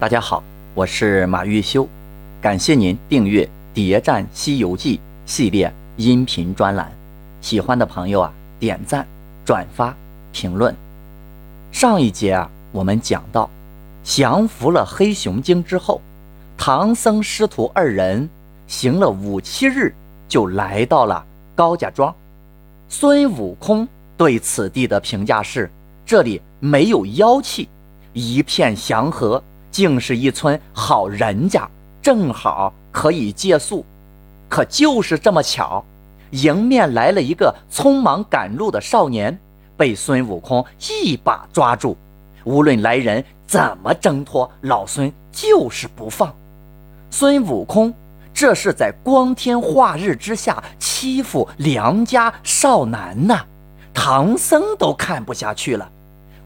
大家好，我是马玉修，感谢您订阅《谍战西游记》系列音频专栏。喜欢的朋友啊，点赞、转发、评论。上一节啊，我们讲到，降服了黑熊精之后，唐僧师徒二人行了五七日，就来到了高家庄。孙悟空对此地的评价是：这里没有妖气，一片祥和，竟是一村好人家，正好可以借宿。可就是这么巧，迎面来了一个匆忙赶路的少年，被孙悟空一把抓住。无论来人怎么挣脱，老孙就是不放。孙悟空。这是在光天化日之下欺负良家少男呐！唐僧都看不下去了。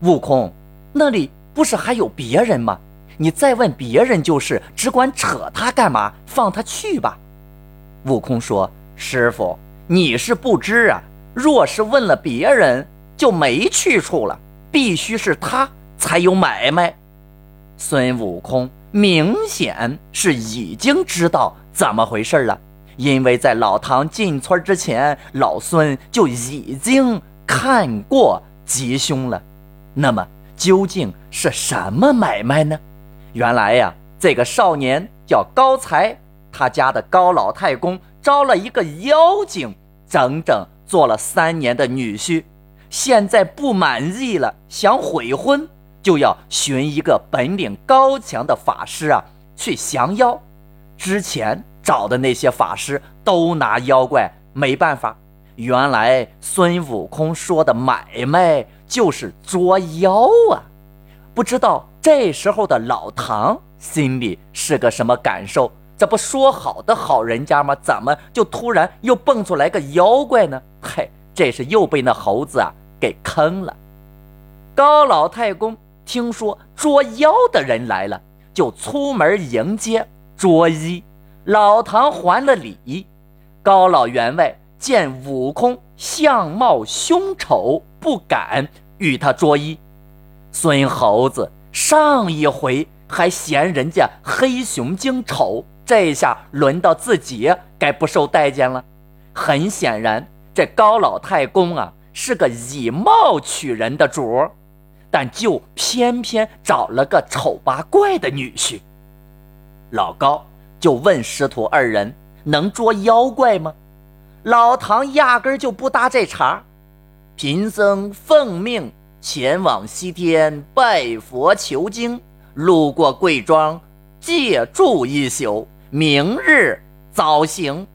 悟空，那里不是还有别人吗？你再问别人就是，只管扯他干嘛？放他去吧。悟空说：“师傅，你是不知啊。若是问了别人，就没去处了。必须是他才有买卖。”孙悟空明显是已经知道。怎么回事了？因为在老唐进村之前，老孙就已经看过吉凶了。那么究竟是什么买卖呢？原来呀，这个少年叫高才，他家的高老太公招了一个妖精，整整做了三年的女婿。现在不满意了，想悔婚，就要寻一个本领高强的法师啊，去降妖。之前找的那些法师都拿妖怪没办法，原来孙悟空说的买卖就是捉妖啊！不知道这时候的老唐心里是个什么感受？这不说好的好人家吗？怎么就突然又蹦出来个妖怪呢？嘿，这是又被那猴子啊给坑了。高老太公听说捉妖的人来了，就出门迎接。捉妖，老唐还了礼。高老员外见悟空相貌凶丑，不敢与他捉妖。孙猴子上一回还嫌人家黑熊精丑，这下轮到自己该不受待见了。很显然，这高老太公啊是个以貌取人的主儿，但就偏偏找了个丑八怪的女婿。老高就问师徒二人：“能捉妖怪吗？”老唐压根就不搭这茬。贫僧奉命前往西天拜佛求经，路过贵庄，借住一宿，明日早行。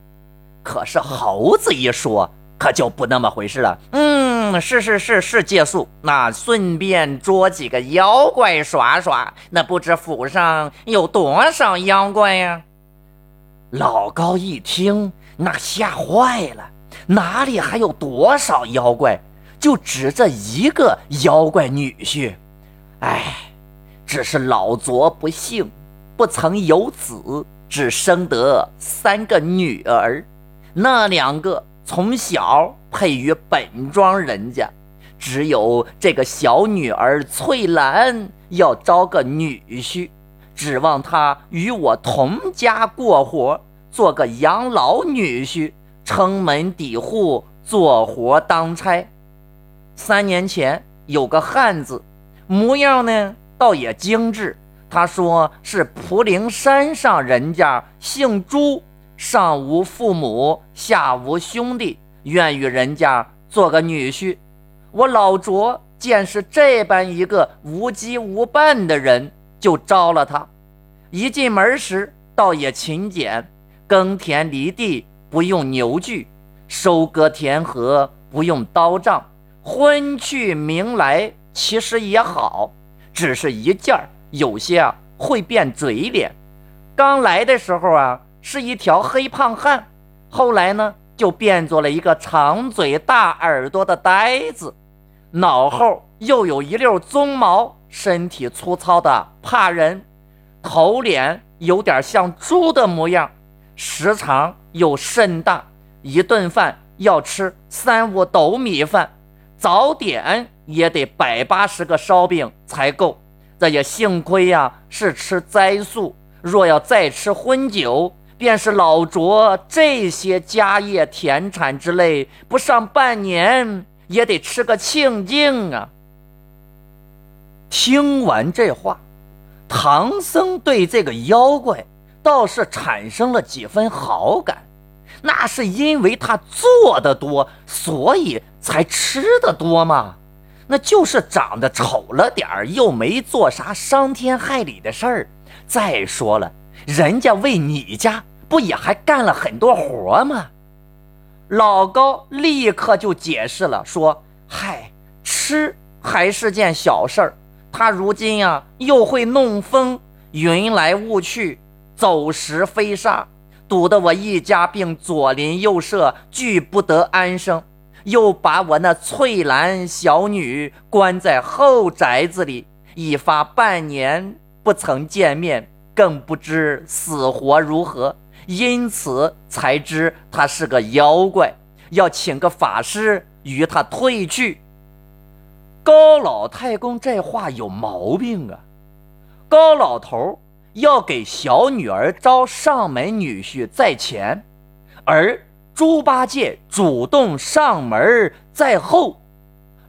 可是猴子一说，可就不那么回事了。嗯，是是是是借宿，那顺便捉几个妖怪耍耍。那不知府上有多少妖怪呀？老高一听，那吓坏了，哪里还有多少妖怪？就指这一个妖怪女婿。哎，只是老拙不幸，不曾有子，只生得三个女儿，那两个从小。配于本庄人家，只有这个小女儿翠兰要招个女婿，指望她与我同家过活，做个养老女婿，撑门抵户，做活当差。三年前有个汉子，模样呢倒也精致。他说是蒲陵山上人家，姓朱，上无父母，下无兄弟。愿与人家做个女婿，我老卓见是这般一个无羁无伴的人，就招了他。一进门时，倒也勤俭，耕田犁地不用牛具，收割田禾不用刀杖，婚去名来其实也好，只是一件儿有些啊会变嘴脸。刚来的时候啊是一条黑胖汉，后来呢？就变作了一个长嘴大耳朵的呆子，脑后又有一溜鬃毛，身体粗糙的怕人，头脸有点像猪的模样，时长又甚大，一顿饭要吃三五斗米饭，早点也得百八十个烧饼才够，这也幸亏呀，是吃斋素。若要再吃荤酒，便是老卓这些家业田产之类，不上半年也得吃个清净啊。听完这话，唐僧对这个妖怪倒是产生了几分好感。那是因为他做的多，所以才吃的多吗？那就是长得丑了点儿，又没做啥伤天害理的事儿。再说了，人家为你家不也还干了很多活吗？老高立刻就解释了，说：“嗨，吃还是件小事儿。他如今呀，又会弄风，云来雾去，走石飞沙，堵得我一家并左邻右舍俱不得安生。”又把我那翠兰小女关在后宅子里，已发半年不曾见面，更不知死活如何，因此才知他是个妖怪，要请个法师与他退去。高老太公这话有毛病啊！高老头要给小女儿招上门女婿在前，而。猪八戒主动上门在后，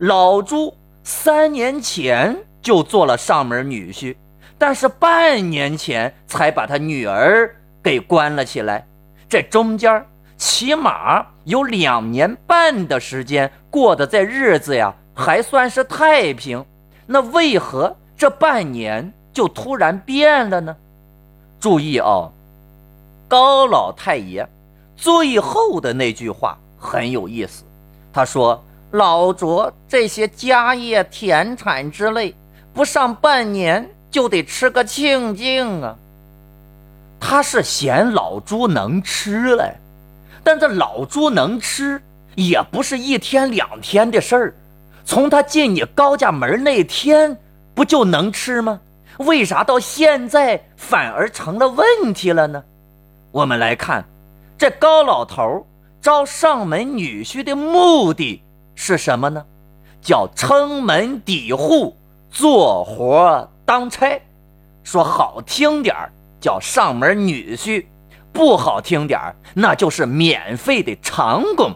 老猪三年前就做了上门女婿，但是半年前才把他女儿给关了起来。这中间起码有两年半的时间过的这日子呀，还算是太平。那为何这半年就突然变了呢？注意哦，高老太爷。最后的那句话很有意思，他说：“老卓这些家业田产之类，不上半年就得吃个清净啊。”他是嫌老朱能吃嘞，但这老朱能吃也不是一天两天的事儿，从他进你高家门那天不就能吃吗？为啥到现在反而成了问题了呢？我们来看。这高老头招上门女婿的目的是什么呢？叫撑门抵户，做活当差。说好听点叫上门女婿；不好听点那就是免费的长工。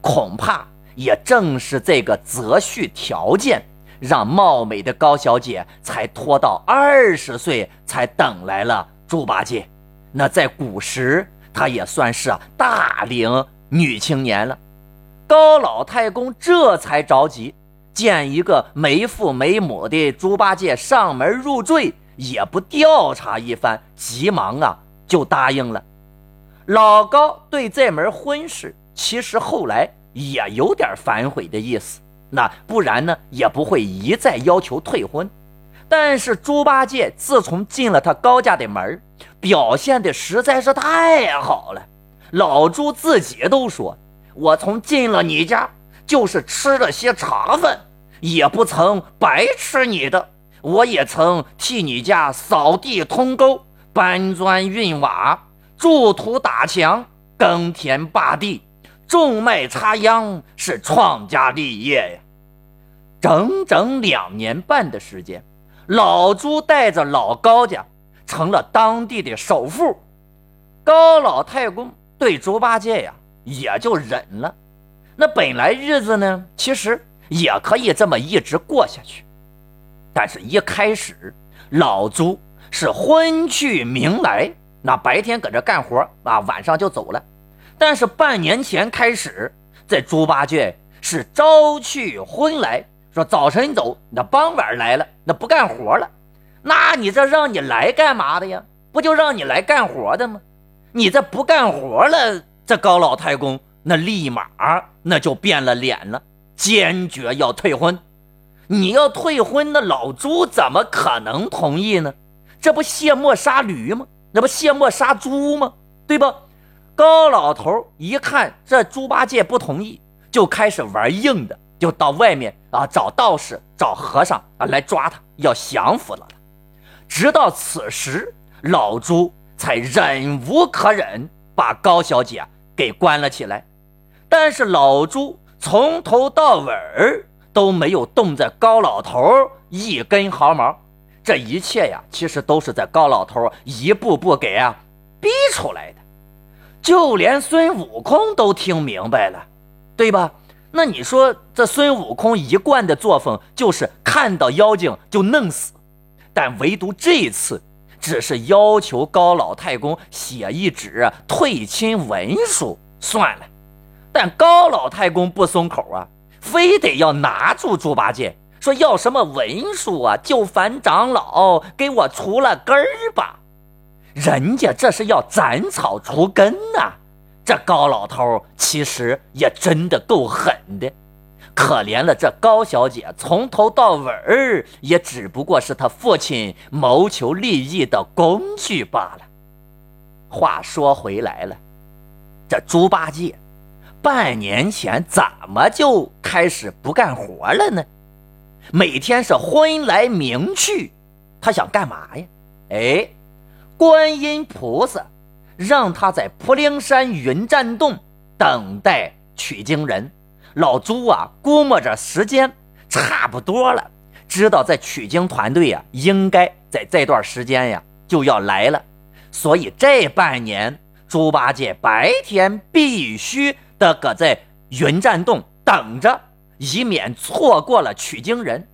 恐怕也正是这个择婿条件，让貌美的高小姐才拖到二十岁才等来了猪八戒。那在古时。她也算是大龄女青年了，高老太公这才着急，见一个没父没母的猪八戒上门入赘，也不调查一番，急忙啊就答应了。老高对这门婚事，其实后来也有点反悔的意思，那不然呢也不会一再要求退婚。但是猪八戒自从进了他高家的门表现的实在是太好了。老猪自己都说：“我从进了你家，就是吃了些茶饭，也不曾白吃你的。我也曾替你家扫地通沟、搬砖运瓦、筑土打墙、耕田耙地、种麦插秧，是创家立业呀。整整两年半的时间。”老朱带着老高家成了当地的首富，高老太公对猪八戒呀也就忍了。那本来日子呢，其实也可以这么一直过下去。但是，一开始老朱是昏去明来，那白天搁这干活啊，晚上就走了。但是半年前开始，这猪八戒是朝去昏来。说早晨走，那傍晚来了，那不干活了，那你这让你来干嘛的呀？不就让你来干活的吗？你这不干活了，这高老太公那立马那就变了脸了，坚决要退婚。你要退婚，那老朱怎么可能同意呢？这不卸磨杀驴吗？那不卸磨杀猪吗？对吧？高老头一看这猪八戒不同意，就开始玩硬的。就到外面啊，找道士、找和尚啊来抓他，要降服了他直到此时，老朱才忍无可忍，把高小姐给关了起来。但是老朱从头到尾都没有动这高老头一根毫毛，这一切呀，其实都是在高老头一步步给啊逼出来的。就连孙悟空都听明白了，对吧？那你说这孙悟空一贯的作风就是看到妖精就弄死，但唯独这一次只是要求高老太公写一纸退亲文书算了，但高老太公不松口啊，非得要拿住猪八戒，说要什么文书啊，就烦长老给我除了根儿吧。人家这是要斩草除根呐！这高老头其实也真的够狠的，可怜了这高小姐，从头到尾儿也只不过是他父亲谋求利益的工具罢了。话说回来了，这猪八戒半年前怎么就开始不干活了呢？每天是昏来明去，他想干嘛呀？哎。观音菩萨让他在普灵山云栈洞等待取经人。老朱啊，估摸着时间差不多了，知道在取经团队呀，应该在这段时间呀就要来了。所以这半年，猪八戒白天必须得搁在云栈洞等着，以免错过了取经人。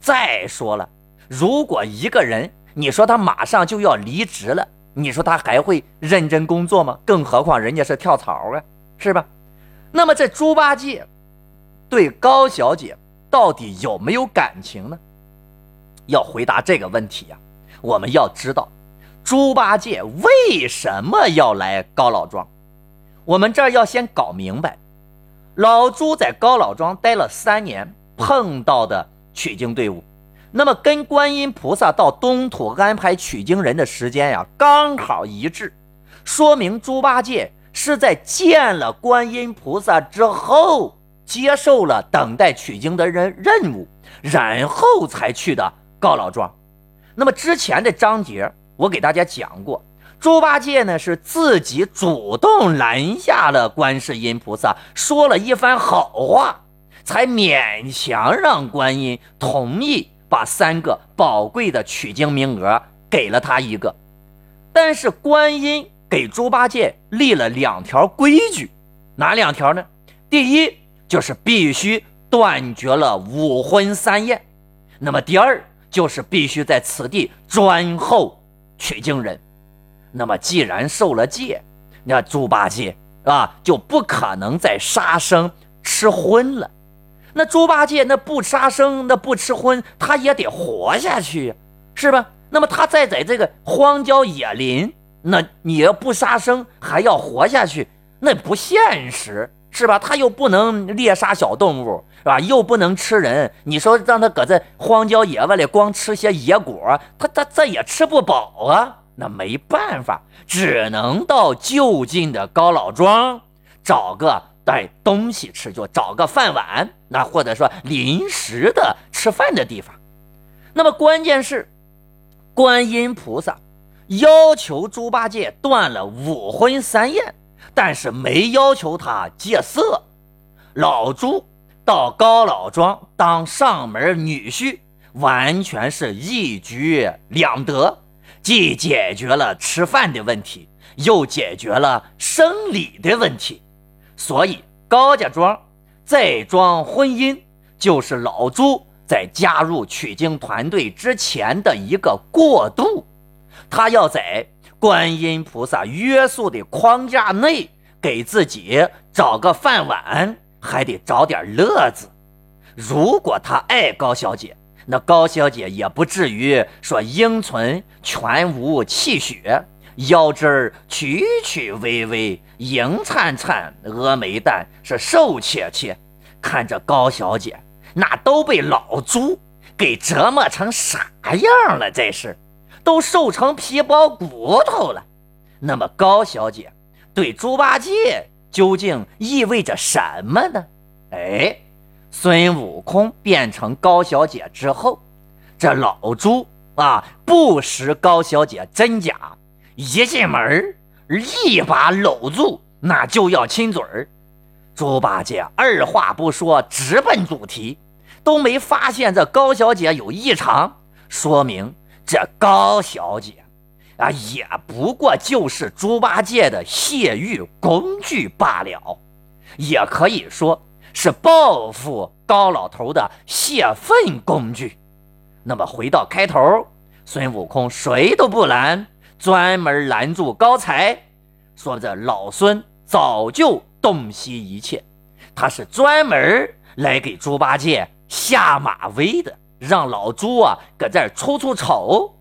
再说了，如果一个人，你说他马上就要离职了，你说他还会认真工作吗？更何况人家是跳槽啊，是吧？那么这猪八戒对高小姐到底有没有感情呢？要回答这个问题呀，我们要知道猪八戒为什么要来高老庄。我们这儿要先搞明白，老朱在高老庄待了三年，碰到的取经队伍。那么跟观音菩萨到东土安排取经人的时间呀，刚好一致，说明猪八戒是在见了观音菩萨之后，接受了等待取经的人任务，然后才去的高老庄。那么之前的章节我给大家讲过，猪八戒呢是自己主动拦下了观世音菩萨，说了一番好话，才勉强让观音同意。把三个宝贵的取经名额给了他一个，但是观音给猪八戒立了两条规矩，哪两条呢？第一就是必须断绝了五荤三宴，那么第二就是必须在此地专候取经人。那么既然受了戒，那猪八戒啊就不可能再杀生吃荤了。那猪八戒那不杀生，那不吃荤，他也得活下去，是吧？那么他再在这个荒郊野林，那你要不杀生还要活下去，那不现实，是吧？他又不能猎杀小动物，是吧？又不能吃人，你说让他搁这荒郊野外里光吃些野果，他他这也吃不饱啊。那没办法，只能到就近的高老庄找个。带东西吃，就找个饭碗，那或者说临时的吃饭的地方。那么关键是，观音菩萨要求猪八戒断了五荤三宴，但是没要求他戒色。老猪到高老庄当上门女婿，完全是一举两得，既解决了吃饭的问题，又解决了生理的问题。所以高家庄再庄婚姻，就是老朱在加入取经团队之前的一个过渡。他要在观音菩萨约束的框架内，给自己找个饭碗，还得找点乐子。如果他爱高小姐，那高小姐也不至于说英存全无气血。腰肢儿曲曲微微，银灿灿，峨眉蛋是瘦切切。看着高小姐，那都被老猪给折磨成啥样了？这是都瘦成皮包骨头了。那么高小姐对猪八戒究竟意味着什么呢？哎，孙悟空变成高小姐之后，这老猪啊不识高小姐真假。一进门一把搂住，那就要亲嘴儿。猪八戒二话不说，直奔主题，都没发现这高小姐有异常，说明这高小姐啊，也不过就是猪八戒的泄欲工具罢了，也可以说是报复高老头的泄愤工具。那么回到开头，孙悟空谁都不拦，专门拦住高才，说这老孙早就洞悉一切，他是专门来给猪八戒下马威的。让老猪啊搁这儿出出丑。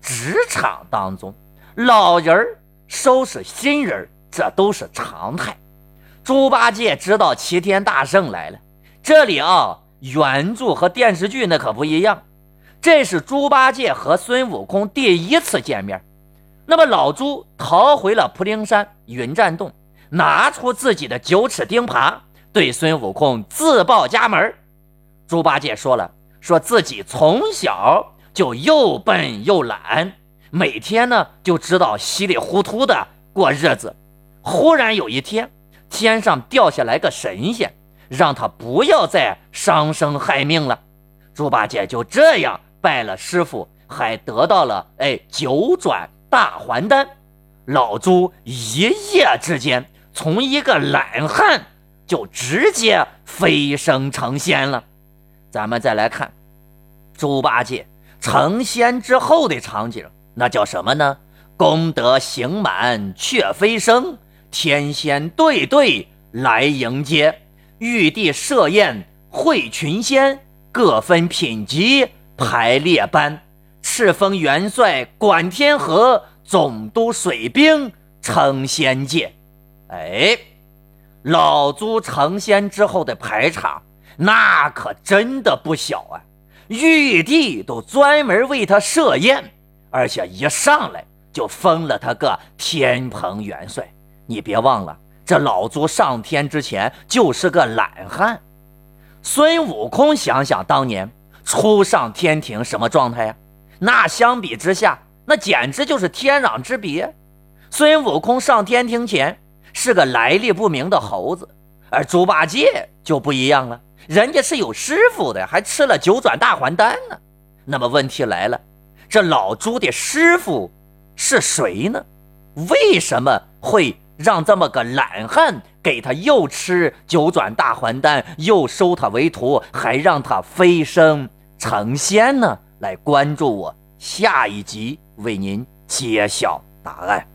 职场当中，老人收拾新人，这都是常态。猪八戒知道齐天大圣来了，这里啊，原著和电视剧那可不一样。这是猪八戒和孙悟空第一次见面。那么老朱逃回了普灵山云栈洞，拿出自己的九齿钉耙，对孙悟空自报家门。猪八戒说了。说自己从小就又笨又懒，每天呢就知道稀里糊涂的过日子。忽然有一天，天上掉下来个神仙，让他不要再伤生害命了。猪八戒就这样拜了师傅，还得到了哎九转大还丹。老猪一夜之间从一个懒汉就直接飞升成仙了。咱们再来看猪八戒成仙之后的场景，那叫什么呢？功德行满却飞升，天仙对对来迎接，玉帝设宴会群仙，各分品级排列班，赤峰元帅管天河，总督水兵成仙界。哎，老朱成仙之后的排场。那可真的不小啊！玉帝都专门为他设宴，而且一上来就封了他个天蓬元帅。你别忘了，这老朱上天之前就是个懒汉。孙悟空想想当年初上天庭什么状态呀？那相比之下，那简直就是天壤之别。孙悟空上天庭前是个来历不明的猴子，而猪八戒就不一样了。人家是有师傅的，还吃了九转大还丹呢。那么问题来了，这老猪的师傅是谁呢？为什么会让这么个懒汉给他又吃九转大还丹，又收他为徒，还让他飞升成仙呢？来关注我，下一集为您揭晓答案。